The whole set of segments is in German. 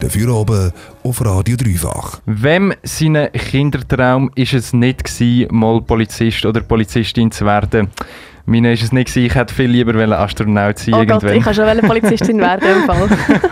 Dafür oben auf Radio Dreifach. Wem sein Kindertraum ist es nicht gewesen, mal Polizist oder Polizistin zu werden? Meine ist es nicht gewesen. Ich hätte viel lieber Astronaut sein Oh Gott, ich kann schon Polizistin werden im Fall.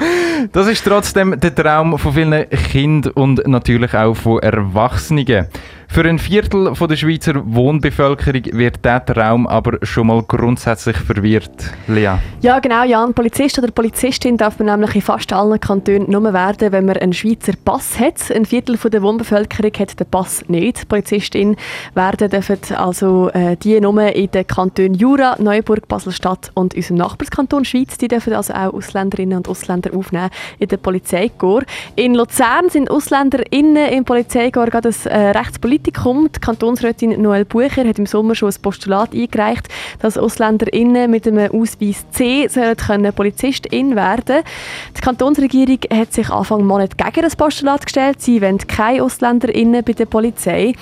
das ist trotzdem der Traum von vielen Kindern und natürlich auch von Erwachsenen. Für ein Viertel von der Schweizer Wohnbevölkerung wird dieser Traum aber schon mal grundsätzlich verwirrt. Lea. Ja, genau, Jan. Polizist oder Polizistin darf man nämlich in fast allen Kantonen nur werden, wenn man einen Schweizer Pass hat. Ein Viertel von der Wohnbevölkerung hat den Pass nicht. Polizistin werden dürfen also äh, die nur in den Kantonen Jura, Neuburg, Basel-Stadt und unserem Nachbarskanton Schweiz. Die dürfen also auch Ausländerinnen und Ausländer aufnehmen in den Polizeikorps. In Luzern sind Ausländerinnen im Polizeikorps gerade ein äh, rechtspolitisches Politikum. Die Kantonsrätin Noel Bucher hat im Sommer schon ein Postulat eingereicht, dass AusländerInnen mit einem Ausweis C sollen Polizistin werden Die Kantonsregierung hat sich Anfang Monat gegen das Postulat gestellt. Sie wollen keine AusländerInnen bei der Polizei.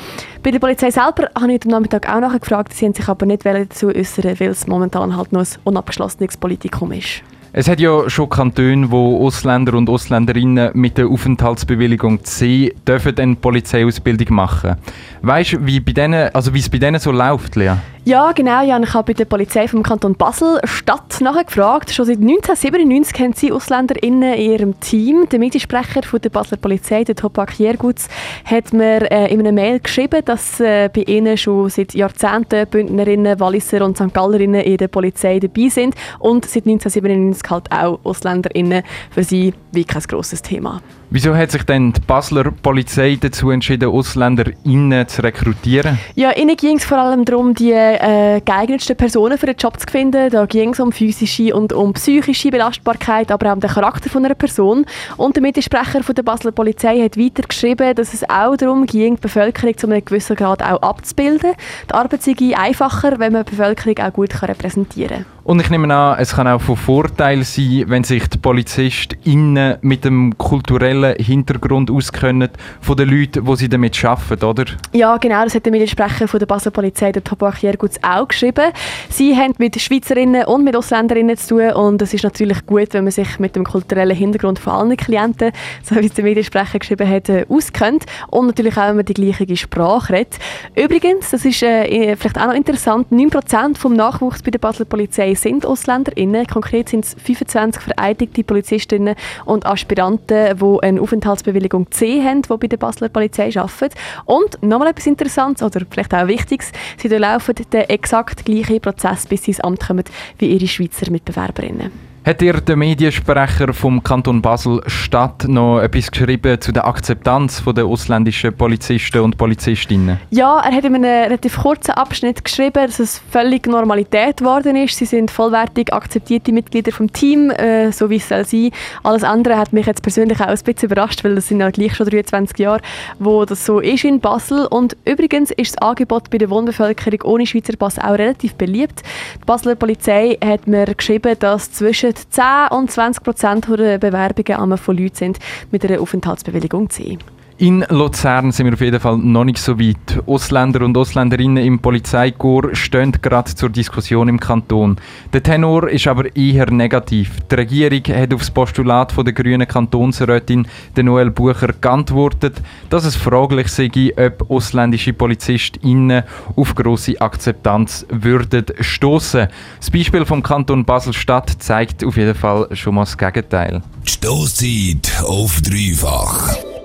Bei der Polizei selber habe ich am Nachmittag auch nachgefragt. Sie haben sich aber nicht dazu äußern, weil es momentan halt noch ein unabgeschlossenes Politikum ist. Es hat ja schon Kantone, wo Ausländer und Ausländerinnen mit der Aufenthaltsbewilligung C dürfen eine Polizeiausbildung machen. Weißt du, wie also es bei denen so läuft, Lea? Ja, genau. Jan. Ich habe bei der Polizei vom Kanton Basel Stadt nachgefragt. Schon seit 1997 haben sie AusländerInnen in ihrem Team. Der Mediensprecher der Basler Polizei, der Topak Jergutz, hat mir äh, in einer Mail geschrieben, dass äh, bei ihnen schon seit Jahrzehnten Bündnerinnen, Walliser und St. Gallerinnen in der Polizei dabei sind und seit 1997 halt auch AusländerInnen für sie wie kein grosses Thema. Wieso hat sich denn die Basler Polizei dazu entschieden, AusländerInnen zu rekrutieren? Ja, ihnen ging es vor allem darum, die äh, geeignetsten Personen für den Job zu finden. Da ging es um physische und um psychische Belastbarkeit, aber auch um den Charakter von einer Person. Und der Mitsprecher von der Basler Polizei hat weiter geschrieben, dass es auch darum ging, die Bevölkerung zu einem gewissen Grad auch abzubilden. Die Arbeit sei einfacher, wenn man die Bevölkerung auch gut repräsentieren kann. Und ich nehme an, es kann auch von Vorteil sein, wenn sich die PolizistInnen mit dem kulturellen Hintergrund auskennen von den Leuten, die sie damit arbeiten, oder? Ja, genau. Das hat der Mediensprecher von der Basler Polizei, der Tobach Jergutz, auch geschrieben. Sie haben mit Schweizerinnen und mit Ausländerinnen zu tun und es ist natürlich gut, wenn man sich mit dem kulturellen Hintergrund von allen Klienten, so wie es der Mediensprecher geschrieben hat, äh, auskennt und natürlich auch, wenn man die gleiche Sprache redet. Übrigens, das ist äh, vielleicht auch noch interessant, 9% vom Nachwuchs bei der Basler Polizei sind AusländerInnen. Konkret sind es 25 vereidigte Polizistinnen und Aspiranten, die eine Aufenthaltsbewilligung C haben, die bei der Basler Polizei arbeiten. Und nochmal etwas Interessantes oder vielleicht auch Wichtiges, sie durchlaufen den exakt gleichen Prozess, bis sie ins Amt kommen, wie ihre Schweizer Mitbewerberinnen. Hat dir der Mediensprecher vom Kanton Basel-Stadt noch etwas geschrieben zu der Akzeptanz der ausländischen Polizisten und Polizistinnen? Ja, er hat in einem relativ kurzen Abschnitt geschrieben, dass es völlig Normalität geworden ist. Sie sind vollwertig akzeptierte Mitglieder vom Team, äh, so wie es soll sein. Alles andere hat mich jetzt persönlich auch ein bisschen überrascht, weil das sind ja gleich schon 23 Jahre, wo das so ist in Basel. Und übrigens ist das Angebot bei der Wohnbevölkerung ohne Schweizer Pass auch relativ beliebt. Die Basler Polizei hat mir geschrieben, dass zwischen 10 und 20 Prozent der Bewerbungen von Leuten sind mit einer Aufenthaltsbewilligung C. In Luzern sind wir auf jeden Fall noch nicht so weit. Ausländer und Ausländerinnen im Polizeikorps stehen gerade zur Diskussion im Kanton. Der Tenor ist aber eher negativ. Die Regierung hat auf das Postulat von der grünen Kantonsrätin Noel Bucher geantwortet, dass es fraglich sei, ob ausländische PolizistInnen auf grosse Akzeptanz würden stoßen. Das Beispiel vom Kanton Basel-Stadt zeigt auf jeden Fall schon mal das Gegenteil. Stoßzeit auf dreifach.